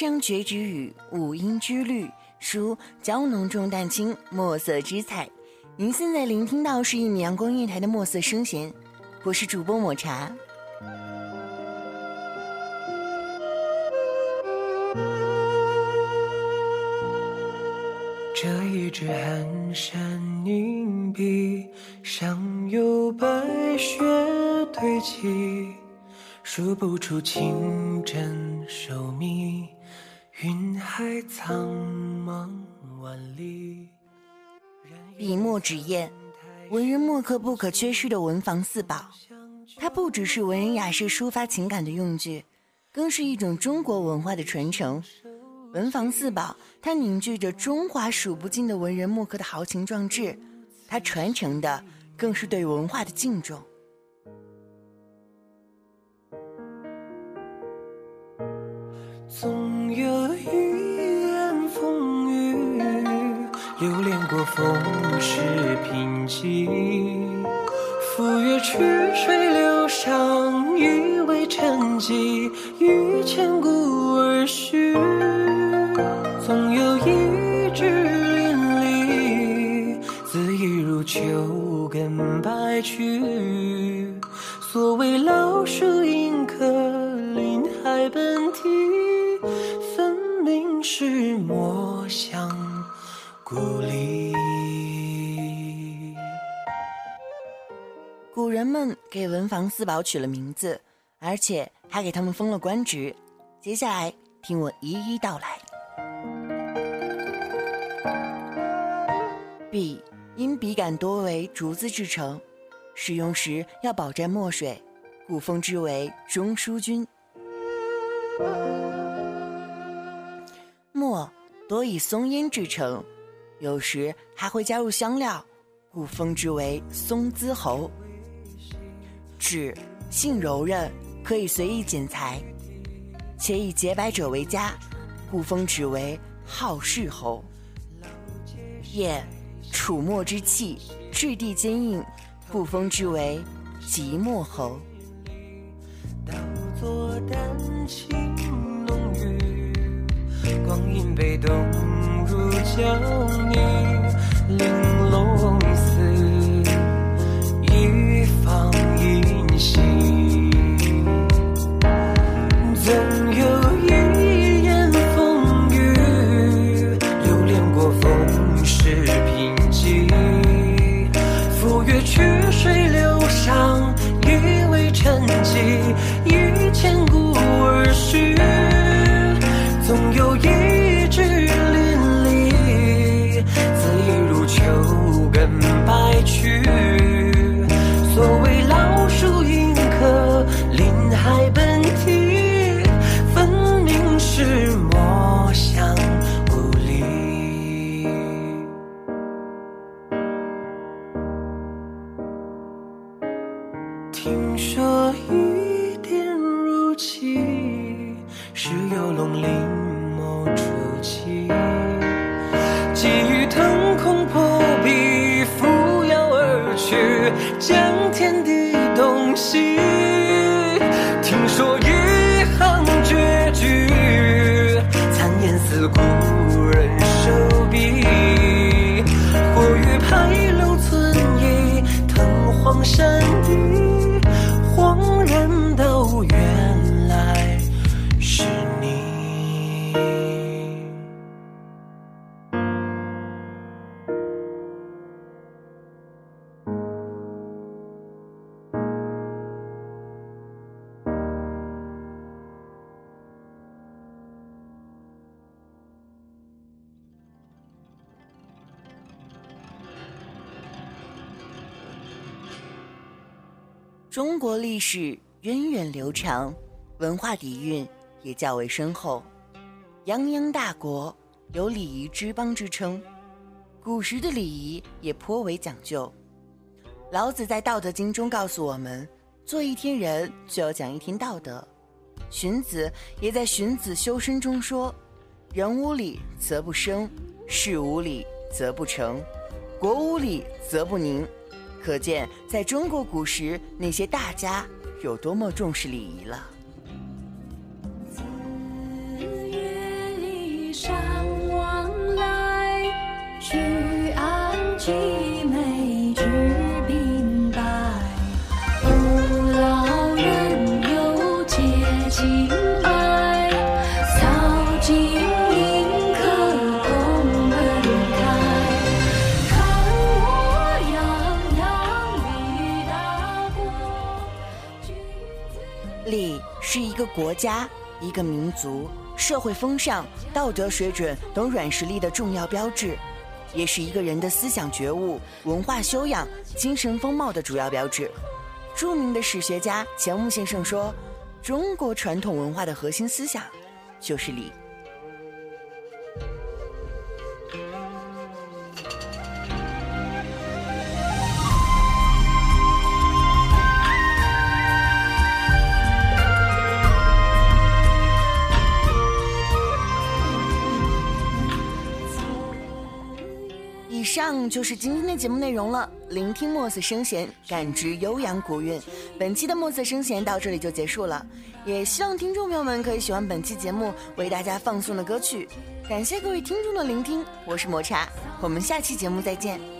宫商角徵羽，五音之律，书娇浓重淡轻，墨色之彩。您现在聆听到是一米阳光音乐台的墨色声弦，我是主播抹茶。这一支寒山凝碧，上有白雪堆积，数不出清真寿密，云海苍茫万里。笔墨纸砚，文人墨客不可缺失的文房四宝。它不只是文人雅士抒发情感的用具，更是一种中国文化的传承。文房四宝，它凝聚着中华数不尽的文人墨客的豪情壮志，它传承的更是对文化的敬重。有一眼风雨，流连过风世贫瘠。赴约曲水流觞，以为沉寂，于千古而序。总有一枝淋漓，恣意如秋根白去。所谓老树迎客，林海奔啼，是墨香故里。古人们给文房四宝取了名字，而且还给他们封了官职。接下来，听我一一道来。笔因笔杆多为竹子制成，使用时要保沾墨水，故封之为中书君。墨多以松烟制成，有时还会加入香料，故封之为松滋侯。纸性柔韧，可以随意剪裁，且以洁白者为佳，故封纸为好事侯。砚楚墨之气，质地坚硬，故封之为即墨侯。有听说一点如棋，是游龙临眸出奇。积雨腾空破壁，扶摇而去，将天地洞悉。听说一行绝句，残烟似故人手笔。或欲排龙存意，腾黄山顶。中国历史源远流长，文化底蕴也较为深厚。泱泱大国有礼仪之邦之称，古时的礼仪也颇为讲究。老子在《道德经》中告诉我们：“做一天人，就要讲一天道德。”荀子也在《荀子·修身》中说：“人无礼则不生，事无礼则不成，国无礼则不宁。”可见，在中国古时，那些大家有多么重视礼仪了。子曰：“礼尚往来，居安静一个国家、一个民族社会风尚、道德水准等软实力的重要标志，也是一个人的思想觉悟、文化修养、精神风貌的主要标志。著名的史学家钱穆先生说：“中国传统文化的核心思想就是礼。”就是今天的节目内容了。聆听墨色声弦，感知悠扬古韵。本期的墨色声弦到这里就结束了，也希望听众朋友们可以喜欢本期节目为大家放送的歌曲。感谢各位听众的聆听，我是抹茶，我们下期节目再见。